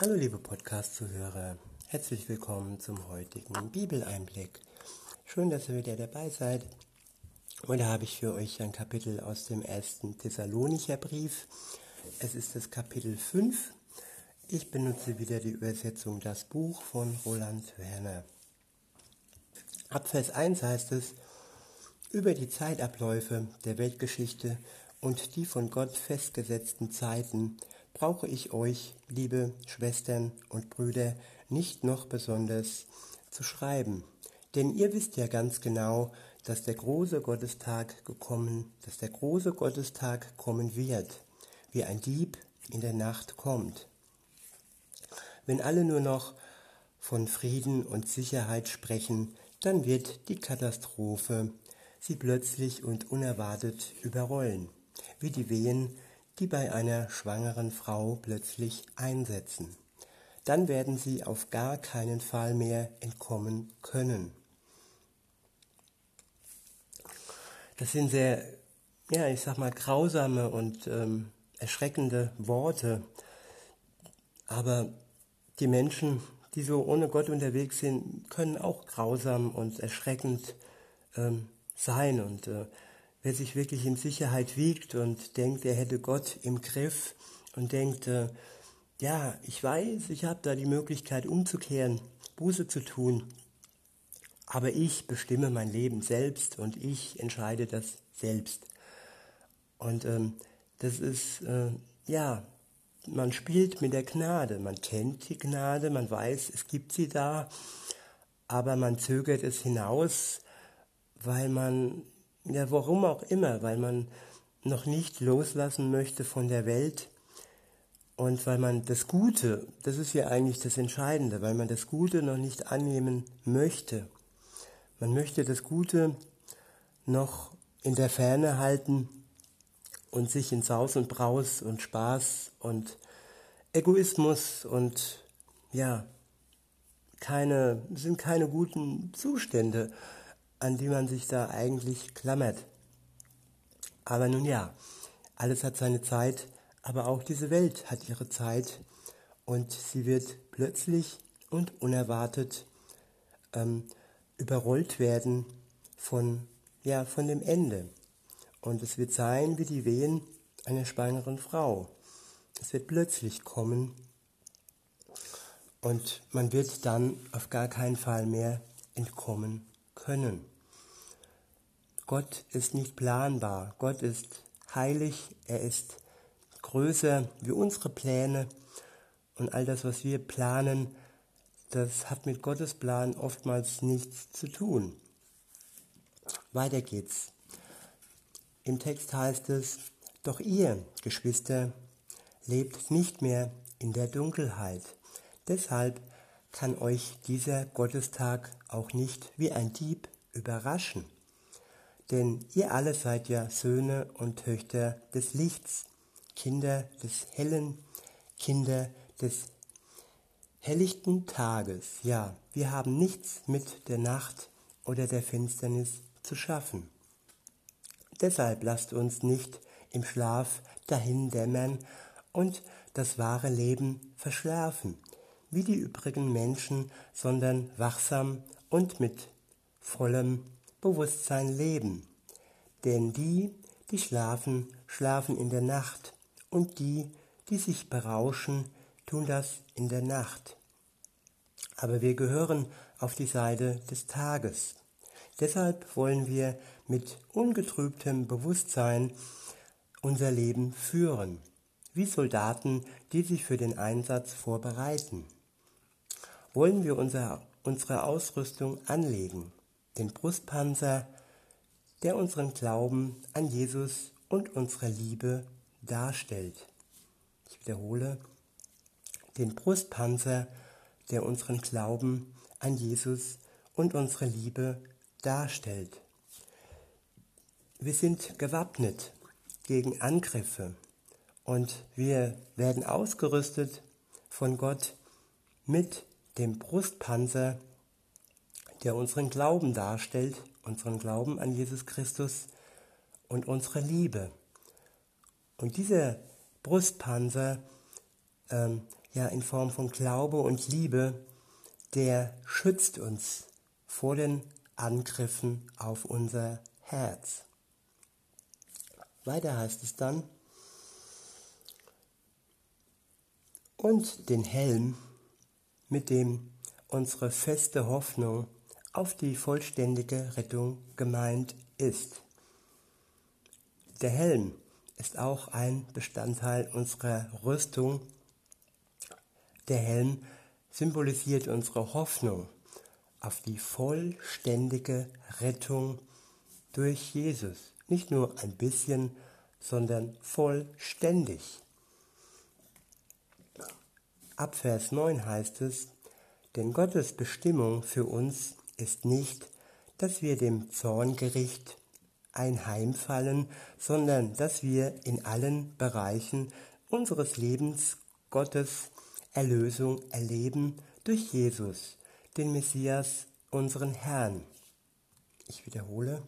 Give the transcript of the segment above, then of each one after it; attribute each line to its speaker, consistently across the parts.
Speaker 1: Hallo liebe Podcast-Zuhörer, herzlich willkommen zum heutigen Bibeleinblick. Schön, dass ihr wieder dabei seid. Heute habe ich für euch ein Kapitel aus dem ersten Thessalonicher Brief. Es ist das Kapitel 5. Ich benutze wieder die Übersetzung Das Buch von Roland Werner. Ab Vers 1 heißt es, über die Zeitabläufe der Weltgeschichte und die von Gott festgesetzten Zeiten brauche ich euch, liebe Schwestern und Brüder, nicht noch besonders zu schreiben. Denn ihr wisst ja ganz genau, dass der große Gottestag gekommen, dass der große Gottestag kommen wird, wie ein Dieb in der Nacht kommt. Wenn alle nur noch von Frieden und Sicherheit sprechen, dann wird die Katastrophe sie plötzlich und unerwartet überrollen, wie die Wehen die bei einer schwangeren Frau plötzlich einsetzen. Dann werden sie auf gar keinen Fall mehr entkommen können. Das sind sehr, ja, ich sag mal, grausame und ähm, erschreckende Worte. Aber die Menschen, die so ohne Gott unterwegs sind, können auch grausam und erschreckend ähm, sein. Und äh, wer sich wirklich in Sicherheit wiegt und denkt, er hätte Gott im Griff und denkt, äh, ja, ich weiß, ich habe da die Möglichkeit umzukehren, Buße zu tun, aber ich bestimme mein Leben selbst und ich entscheide das selbst. Und ähm, das ist, äh, ja, man spielt mit der Gnade, man kennt die Gnade, man weiß, es gibt sie da, aber man zögert es hinaus, weil man ja, warum auch immer, weil man noch nicht loslassen möchte von der Welt und weil man das Gute, das ist ja eigentlich das Entscheidende, weil man das Gute noch nicht annehmen möchte. Man möchte das Gute noch in der Ferne halten und sich in Saus und Braus und Spaß und Egoismus und ja, keine, sind keine guten Zustände an die man sich da eigentlich klammert. Aber nun ja, alles hat seine Zeit, aber auch diese Welt hat ihre Zeit und sie wird plötzlich und unerwartet ähm, überrollt werden von, ja, von dem Ende. Und es wird sein wie die Wehen einer schwangeren Frau. Es wird plötzlich kommen und man wird dann auf gar keinen Fall mehr entkommen können. Gott ist nicht planbar. Gott ist heilig. Er ist größer wie unsere Pläne. Und all das, was wir planen, das hat mit Gottes Plan oftmals nichts zu tun. Weiter geht's. Im Text heißt es, doch ihr, Geschwister, lebt nicht mehr in der Dunkelheit. Deshalb kann euch dieser Gottestag auch nicht wie ein Dieb überraschen. Denn ihr alle seid ja Söhne und Töchter des Lichts, Kinder des hellen, Kinder des helllichten Tages. Ja, wir haben nichts mit der Nacht oder der Finsternis zu schaffen. Deshalb lasst uns nicht im Schlaf dahin dämmern und das wahre Leben verschlafen, wie die übrigen Menschen, sondern wachsam und mit vollem Bewusstsein leben. Denn die, die schlafen, schlafen in der Nacht, und die, die sich berauschen, tun das in der Nacht. Aber wir gehören auf die Seite des Tages. Deshalb wollen wir mit ungetrübtem Bewusstsein unser Leben führen, wie Soldaten, die sich für den Einsatz vorbereiten. Wollen wir unser, unsere Ausrüstung anlegen, den Brustpanzer, der unseren Glauben an Jesus und unsere Liebe darstellt. Ich wiederhole, den Brustpanzer, der unseren Glauben an Jesus und unsere Liebe darstellt. Wir sind gewappnet gegen Angriffe und wir werden ausgerüstet von Gott mit dem Brustpanzer, der unseren Glauben darstellt, unseren Glauben an Jesus Christus und unsere Liebe. Und dieser Brustpanzer, ähm, ja in Form von Glaube und Liebe, der schützt uns vor den Angriffen auf unser Herz. Weiter heißt es dann, und den Helm, mit dem unsere feste Hoffnung auf die vollständige Rettung gemeint ist. Der Helm ist auch ein Bestandteil unserer Rüstung. Der Helm symbolisiert unsere Hoffnung auf die vollständige Rettung durch Jesus. Nicht nur ein bisschen, sondern vollständig. Ab Vers 9 heißt es, denn Gottes Bestimmung für uns ist nicht, dass wir dem Zorngericht einheimfallen, sondern dass wir in allen Bereichen unseres Lebens Gottes Erlösung erleben durch Jesus, den Messias, unseren Herrn. Ich wiederhole.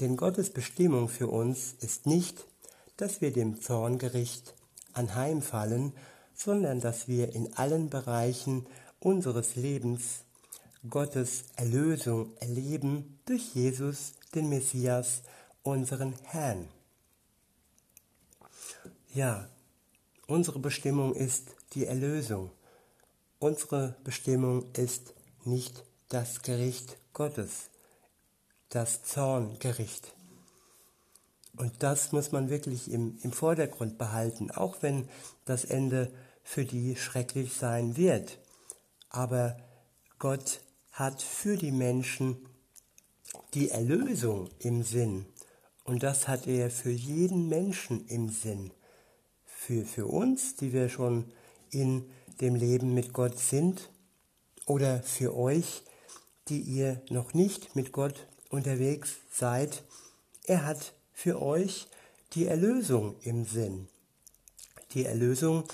Speaker 1: Denn Gottes Bestimmung für uns ist nicht, dass wir dem Zorngericht anheimfallen, sondern dass wir in allen Bereichen unseres Lebens Gottes Erlösung erleben durch Jesus, den Messias, unseren Herrn. Ja, unsere Bestimmung ist die Erlösung. Unsere Bestimmung ist nicht das Gericht Gottes, das Zorngericht. Und das muss man wirklich im, im Vordergrund behalten, auch wenn das Ende für die schrecklich sein wird. Aber Gott hat für die Menschen die Erlösung im Sinn. Und das hat er für jeden Menschen im Sinn. Für, für uns, die wir schon in dem Leben mit Gott sind, oder für euch, die ihr noch nicht mit Gott unterwegs seid. Er hat für euch die Erlösung im Sinn. Die Erlösung,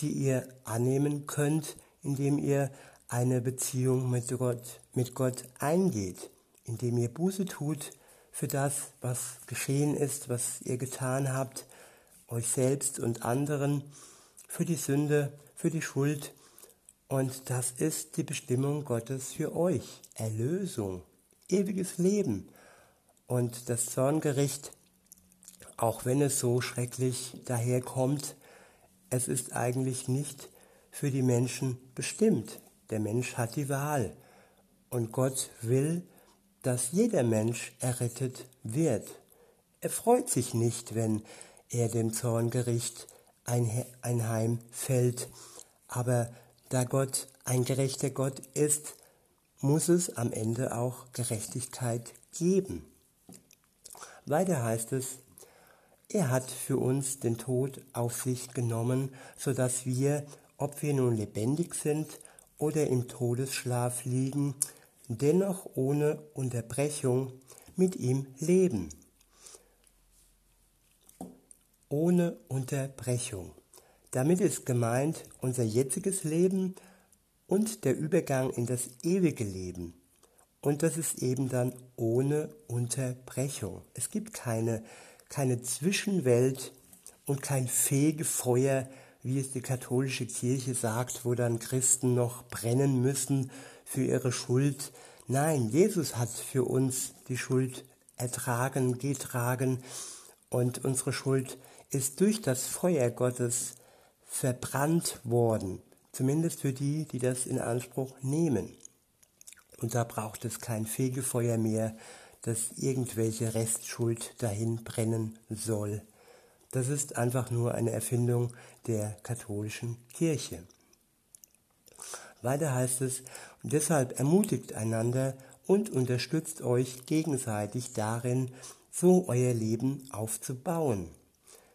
Speaker 1: die ihr annehmen könnt, indem ihr eine Beziehung mit Gott, mit Gott eingeht, indem ihr Buße tut für das, was geschehen ist, was ihr getan habt, euch selbst und anderen, für die Sünde, für die Schuld. Und das ist die Bestimmung Gottes für euch. Erlösung, ewiges Leben. Und das Zorngericht, auch wenn es so schrecklich daherkommt, es ist eigentlich nicht für die Menschen bestimmt. Der Mensch hat die Wahl und Gott will, dass jeder Mensch errettet wird. Er freut sich nicht, wenn er dem Zorngericht einheimfällt, aber da Gott ein gerechter Gott ist, muss es am Ende auch Gerechtigkeit geben. Weiter heißt es, er hat für uns den Tod auf sich genommen, so dass wir, ob wir nun lebendig sind oder im Todesschlaf liegen, dennoch ohne Unterbrechung mit ihm leben. Ohne Unterbrechung. Damit ist gemeint unser jetziges Leben und der Übergang in das ewige Leben. Und das ist eben dann ohne Unterbrechung. Es gibt keine, keine Zwischenwelt und kein Fegefeuer, wie es die katholische Kirche sagt, wo dann Christen noch brennen müssen für ihre Schuld. Nein, Jesus hat für uns die Schuld ertragen, getragen und unsere Schuld ist durch das Feuer Gottes verbrannt worden, zumindest für die, die das in Anspruch nehmen. Und da braucht es kein Fegefeuer mehr, das irgendwelche Restschuld dahin brennen soll. Das ist einfach nur eine Erfindung der katholischen Kirche. Weiter heißt es, deshalb ermutigt einander und unterstützt euch gegenseitig darin, so euer Leben aufzubauen.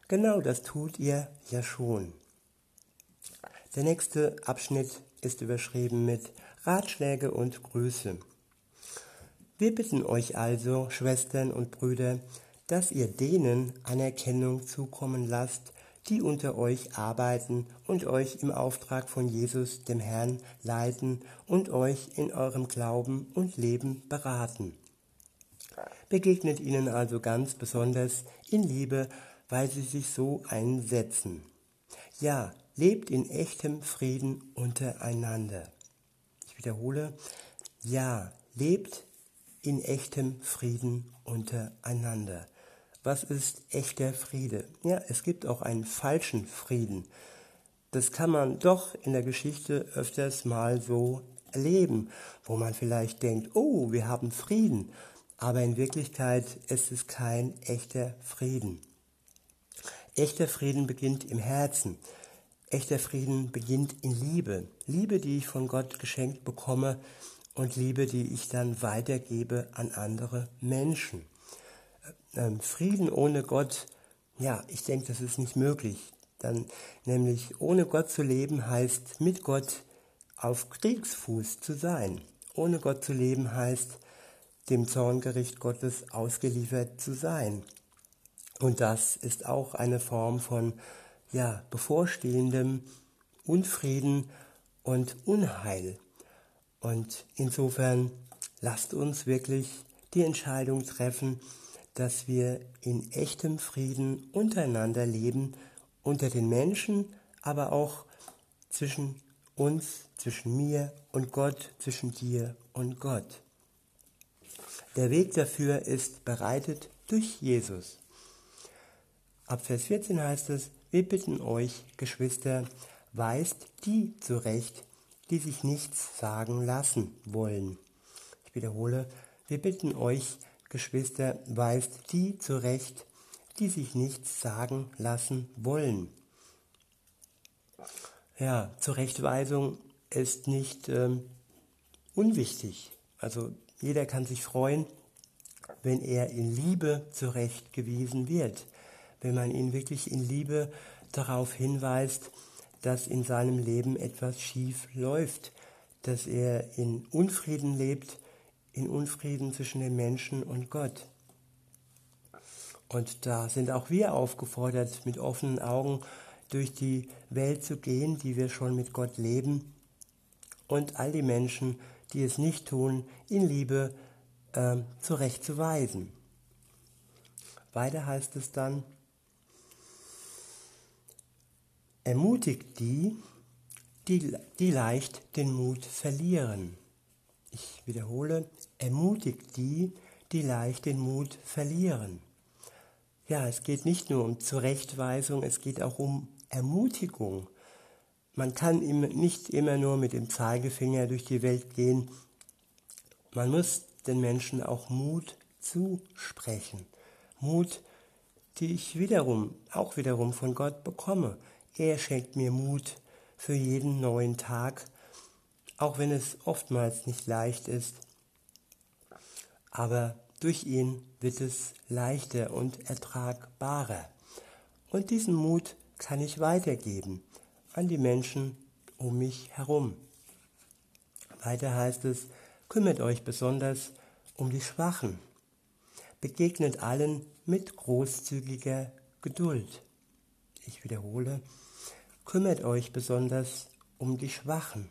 Speaker 1: Genau das tut ihr ja schon. Der nächste Abschnitt ist überschrieben mit Ratschläge und Grüße. Wir bitten euch also, Schwestern und Brüder, dass ihr denen Anerkennung zukommen lasst, die unter euch arbeiten und euch im Auftrag von Jesus, dem Herrn, leiten und euch in eurem Glauben und Leben beraten. Begegnet ihnen also ganz besonders in Liebe, weil sie sich so einsetzen. Ja, lebt in echtem Frieden untereinander. Ich wiederhole, ja, lebt in echtem Frieden untereinander. Was ist echter Friede? Ja, es gibt auch einen falschen Frieden. Das kann man doch in der Geschichte öfters mal so erleben, wo man vielleicht denkt, oh, wir haben Frieden, aber in Wirklichkeit ist es kein echter Frieden. Echter Frieden beginnt im Herzen. Echter Frieden beginnt in Liebe. Liebe, die ich von Gott geschenkt bekomme und Liebe, die ich dann weitergebe an andere Menschen. Ähm, Frieden ohne Gott, ja, ich denke, das ist nicht möglich. Dann nämlich ohne Gott zu leben heißt mit Gott auf Kriegsfuß zu sein. Ohne Gott zu leben heißt dem Zorngericht Gottes ausgeliefert zu sein. Und das ist auch eine Form von ja, bevorstehendem Unfrieden und Unheil. Und insofern lasst uns wirklich die Entscheidung treffen, dass wir in echtem Frieden untereinander leben, unter den Menschen, aber auch zwischen uns, zwischen mir und Gott, zwischen dir und Gott. Der Weg dafür ist bereitet durch Jesus. Ab Vers 14 heißt es, wir bitten euch, Geschwister, weist die zurecht, die sich nichts sagen lassen wollen. Ich wiederhole, wir bitten euch, Geschwister, weist die zurecht, die sich nichts sagen lassen wollen. Ja, Zurechtweisung ist nicht ähm, unwichtig. Also jeder kann sich freuen, wenn er in Liebe zurechtgewiesen wird wenn man ihn wirklich in Liebe darauf hinweist, dass in seinem Leben etwas schief läuft, dass er in Unfrieden lebt, in Unfrieden zwischen den Menschen und Gott. Und da sind auch wir aufgefordert, mit offenen Augen durch die Welt zu gehen, die wir schon mit Gott leben, und all die Menschen, die es nicht tun, in Liebe äh, zurechtzuweisen. Weiter heißt es dann, Ermutigt die, die, die leicht den Mut verlieren. Ich wiederhole, ermutigt die, die leicht den Mut verlieren. Ja, es geht nicht nur um Zurechtweisung, es geht auch um Ermutigung. Man kann nicht immer nur mit dem Zeigefinger durch die Welt gehen. Man muss den Menschen auch Mut zusprechen. Mut, die ich wiederum, auch wiederum von Gott bekomme. Er schenkt mir Mut für jeden neuen Tag, auch wenn es oftmals nicht leicht ist. Aber durch ihn wird es leichter und ertragbarer. Und diesen Mut kann ich weitergeben an die Menschen um mich herum. Weiter heißt es, kümmert euch besonders um die Schwachen. Begegnet allen mit großzügiger Geduld. Ich wiederhole, Kümmert euch besonders um die Schwachen.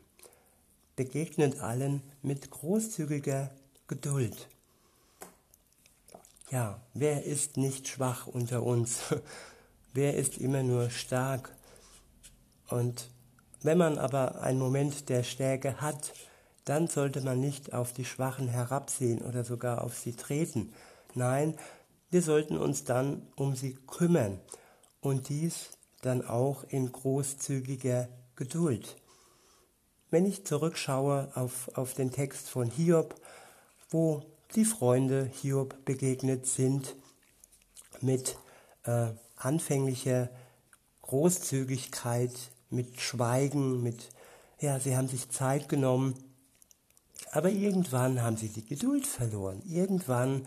Speaker 1: Begegnet allen mit großzügiger Geduld. Ja, wer ist nicht schwach unter uns? wer ist immer nur stark? Und wenn man aber einen Moment der Stärke hat, dann sollte man nicht auf die Schwachen herabsehen oder sogar auf sie treten. Nein, wir sollten uns dann um sie kümmern und dies dann auch in großzügiger Geduld. Wenn ich zurückschaue auf, auf den Text von Hiob, wo die Freunde Hiob begegnet sind mit äh, anfänglicher Großzügigkeit, mit Schweigen, mit, ja, sie haben sich Zeit genommen, aber irgendwann haben sie die Geduld verloren. Irgendwann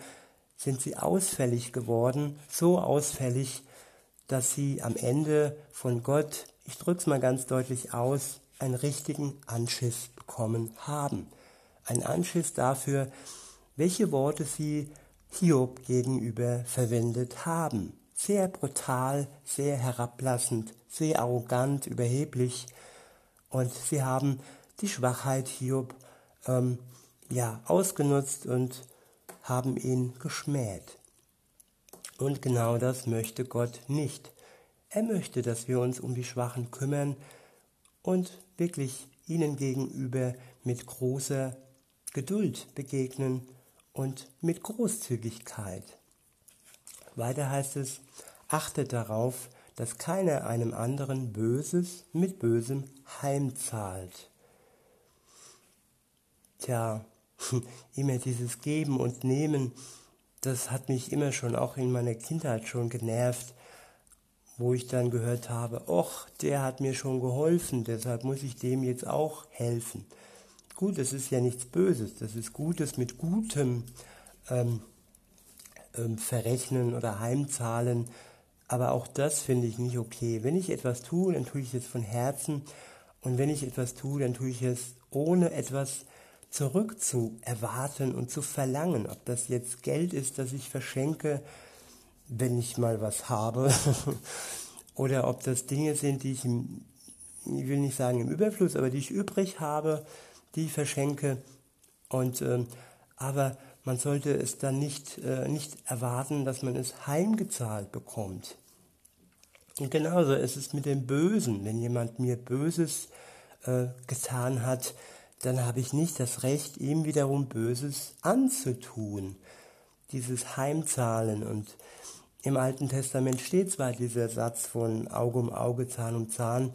Speaker 1: sind sie ausfällig geworden, so ausfällig, dass sie am Ende von Gott, ich drücke es mal ganz deutlich aus, einen richtigen Anschiss bekommen haben. Ein Anschiss dafür, welche Worte sie Hiob gegenüber verwendet haben. Sehr brutal, sehr herablassend, sehr arrogant, überheblich. Und sie haben die Schwachheit Hiob ähm, ja, ausgenutzt und haben ihn geschmäht. Und genau das möchte Gott nicht. Er möchte, dass wir uns um die Schwachen kümmern und wirklich ihnen gegenüber mit großer Geduld begegnen und mit Großzügigkeit. Weiter heißt es, achtet darauf, dass keiner einem anderen Böses mit Bösem heimzahlt. Tja, immer dieses Geben und Nehmen, das hat mich immer schon, auch in meiner Kindheit schon genervt, wo ich dann gehört habe, ach, der hat mir schon geholfen, deshalb muss ich dem jetzt auch helfen. Gut, das ist ja nichts Böses, das ist Gutes mit Gutem ähm, ähm, verrechnen oder heimzahlen, aber auch das finde ich nicht okay. Wenn ich etwas tue, dann tue ich es von Herzen und wenn ich etwas tue, dann tue ich es ohne etwas zurück zu erwarten und zu verlangen. Ob das jetzt Geld ist, das ich verschenke, wenn ich mal was habe, oder ob das Dinge sind, die ich, im, ich will nicht sagen im Überfluss, aber die ich übrig habe, die ich verschenke. Und äh, aber man sollte es dann nicht, äh, nicht erwarten, dass man es heimgezahlt bekommt. Und genauso ist es mit dem Bösen. Wenn jemand mir Böses äh, getan hat, dann habe ich nicht das Recht, ihm wiederum Böses anzutun. Dieses Heimzahlen. Und im Alten Testament steht zwar dieser Satz von Auge um Auge, Zahn um Zahn,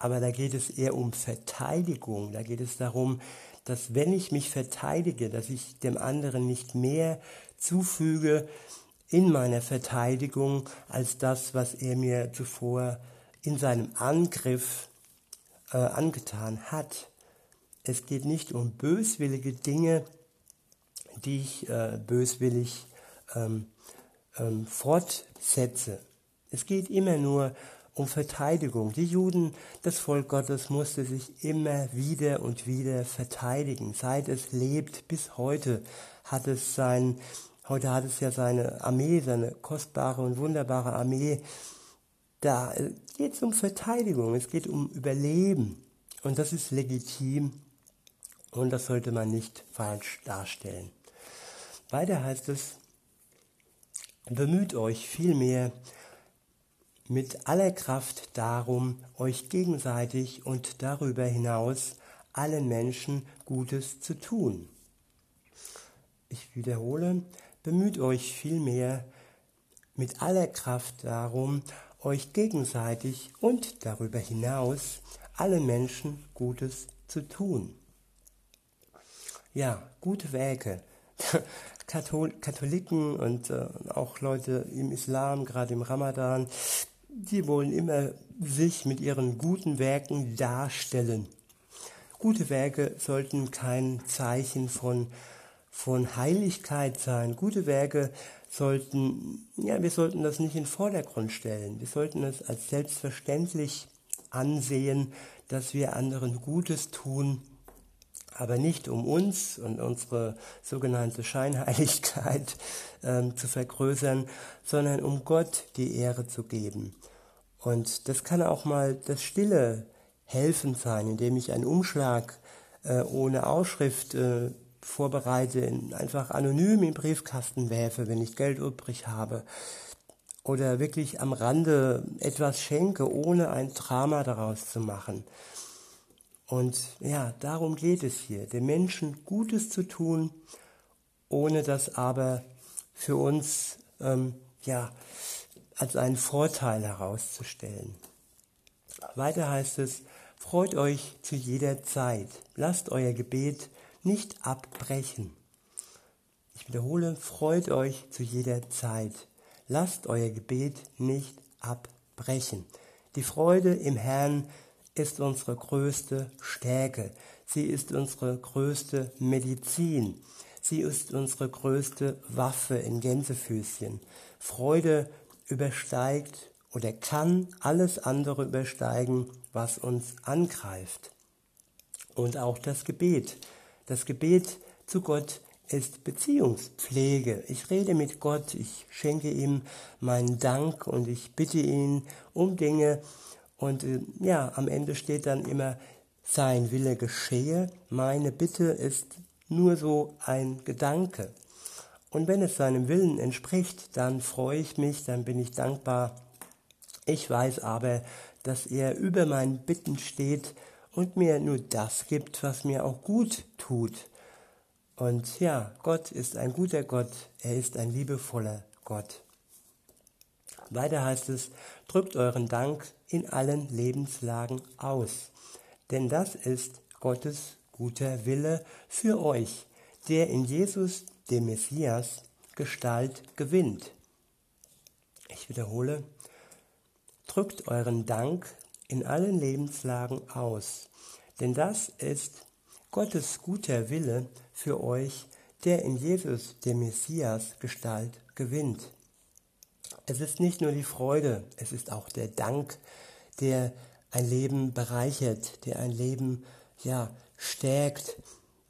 Speaker 1: aber da geht es eher um Verteidigung. Da geht es darum, dass wenn ich mich verteidige, dass ich dem anderen nicht mehr zufüge in meiner Verteidigung als das, was er mir zuvor in seinem Angriff äh, angetan hat. Es geht nicht um böswillige Dinge, die ich äh, böswillig ähm, ähm, fortsetze. Es geht immer nur um Verteidigung. Die Juden, das Volk Gottes musste sich immer wieder und wieder verteidigen. Seit es lebt bis heute hat es sein, heute hat es ja seine Armee, seine kostbare und wunderbare Armee. Da geht es um Verteidigung, es geht um Überleben. Und das ist legitim und das sollte man nicht falsch darstellen. Weiter heißt es, bemüht euch vielmehr mit aller Kraft darum, euch gegenseitig und darüber hinaus allen Menschen Gutes zu tun. Ich wiederhole, bemüht euch vielmehr mit aller Kraft darum, euch gegenseitig und darüber hinaus allen Menschen Gutes zu tun ja, gute Werke. Kathol Katholiken und äh, auch Leute im Islam, gerade im Ramadan, die wollen immer sich mit ihren guten Werken darstellen. Gute Werke sollten kein Zeichen von, von Heiligkeit sein. Gute Werke sollten, ja, wir sollten das nicht in den Vordergrund stellen. Wir sollten es als selbstverständlich ansehen, dass wir anderen Gutes tun aber nicht um uns und unsere sogenannte Scheinheiligkeit ähm, zu vergrößern, sondern um Gott die Ehre zu geben. Und das kann auch mal das Stille helfen sein, indem ich einen Umschlag äh, ohne Ausschrift äh, vorbereite, einfach anonym im Briefkasten werfe, wenn ich Geld übrig habe. Oder wirklich am Rande etwas schenke, ohne ein Drama daraus zu machen. Und ja, darum geht es hier, den Menschen Gutes zu tun, ohne das aber für uns ähm, ja, als einen Vorteil herauszustellen. Weiter heißt es, freut euch zu jeder Zeit, lasst euer Gebet nicht abbrechen. Ich wiederhole, freut euch zu jeder Zeit, lasst euer Gebet nicht abbrechen. Die Freude im Herrn ist unsere größte Stärke. Sie ist unsere größte Medizin. Sie ist unsere größte Waffe in Gänsefüßchen. Freude übersteigt oder kann alles andere übersteigen, was uns angreift. Und auch das Gebet. Das Gebet zu Gott ist Beziehungspflege. Ich rede mit Gott, ich schenke ihm meinen Dank und ich bitte ihn um Dinge, und äh, ja, am Ende steht dann immer, sein Wille geschehe, meine Bitte ist nur so ein Gedanke. Und wenn es seinem Willen entspricht, dann freue ich mich, dann bin ich dankbar Ich weiß aber, dass er über meinen Bitten steht und mir nur das gibt, was mir auch gut tut. Und ja, Gott ist ein guter Gott, er ist ein liebevoller Gott. Weiter heißt es, drückt euren Dank in allen Lebenslagen aus, denn das ist Gottes guter Wille für euch, der in Jesus, dem Messias, Gestalt gewinnt. Ich wiederhole, drückt euren Dank in allen Lebenslagen aus, denn das ist Gottes guter Wille für euch, der in Jesus, dem Messias, Gestalt gewinnt. Es ist nicht nur die Freude, es ist auch der Dank, der ein Leben bereichert, der ein Leben ja stärkt,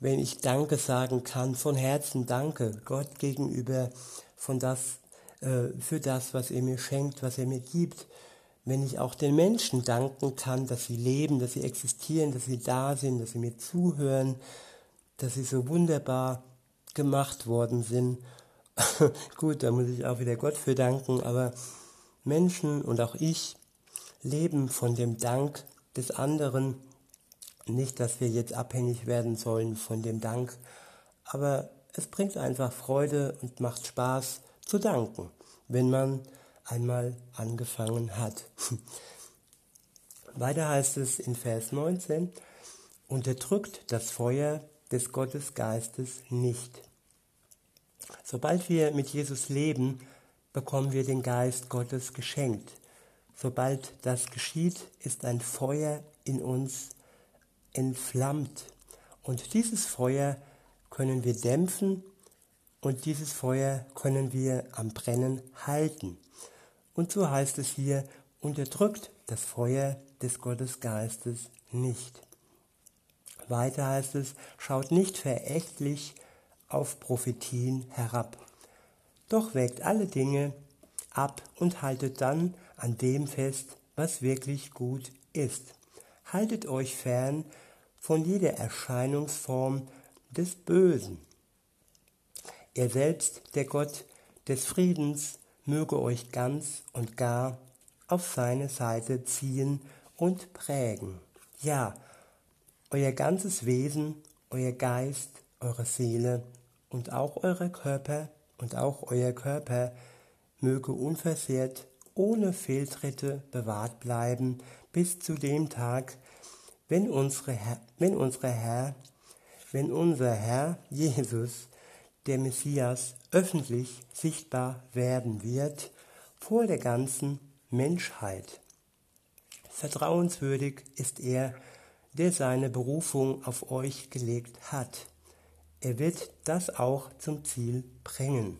Speaker 1: wenn ich Danke sagen kann, von Herzen Danke Gott gegenüber von das, äh, für das, was er mir schenkt, was er mir gibt. Wenn ich auch den Menschen danken kann, dass sie leben, dass sie existieren, dass sie da sind, dass sie mir zuhören, dass sie so wunderbar gemacht worden sind Gut, da muss ich auch wieder Gott für danken, aber Menschen und auch ich leben von dem Dank des anderen. Nicht, dass wir jetzt abhängig werden sollen von dem Dank, aber es bringt einfach Freude und macht Spaß zu danken, wenn man einmal angefangen hat. Weiter heißt es in Vers 19, unterdrückt das Feuer des Gottesgeistes nicht. Sobald wir mit Jesus leben, bekommen wir den Geist Gottes geschenkt. Sobald das geschieht, ist ein Feuer in uns entflammt. Und dieses Feuer können wir dämpfen und dieses Feuer können wir am Brennen halten. Und so heißt es hier, unterdrückt das Feuer des Gottesgeistes nicht. Weiter heißt es, schaut nicht verächtlich auf Prophetien herab. Doch wägt alle Dinge ab und haltet dann an dem fest, was wirklich gut ist. Haltet euch fern von jeder Erscheinungsform des Bösen. Er selbst, der Gott des Friedens, möge euch ganz und gar auf seine Seite ziehen und prägen. Ja, euer ganzes Wesen, euer Geist, eure Seele und auch eure Körper und auch euer Körper möge unversehrt ohne Fehltritte bewahrt bleiben bis zu dem Tag, wenn, unsere Herr, wenn, unsere Herr, wenn unser Herr Jesus, der Messias, öffentlich sichtbar werden wird vor der ganzen Menschheit. Vertrauenswürdig ist er, der seine Berufung auf euch gelegt hat. Er wird das auch zum Ziel bringen.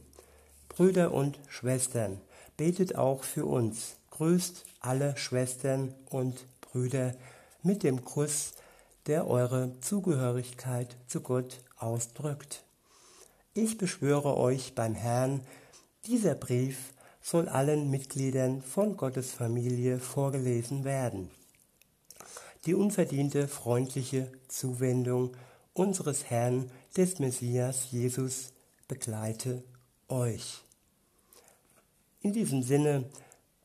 Speaker 1: Brüder und Schwestern, betet auch für uns. Grüßt alle Schwestern und Brüder mit dem Kuss, der eure Zugehörigkeit zu Gott ausdrückt. Ich beschwöre euch beim Herrn, dieser Brief soll allen Mitgliedern von Gottes Familie vorgelesen werden. Die unverdiente freundliche Zuwendung unseres Herrn, des Messias Jesus, begleite euch. In diesem Sinne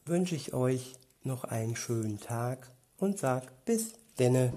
Speaker 1: wünsche ich euch noch einen schönen Tag und sag bis denne.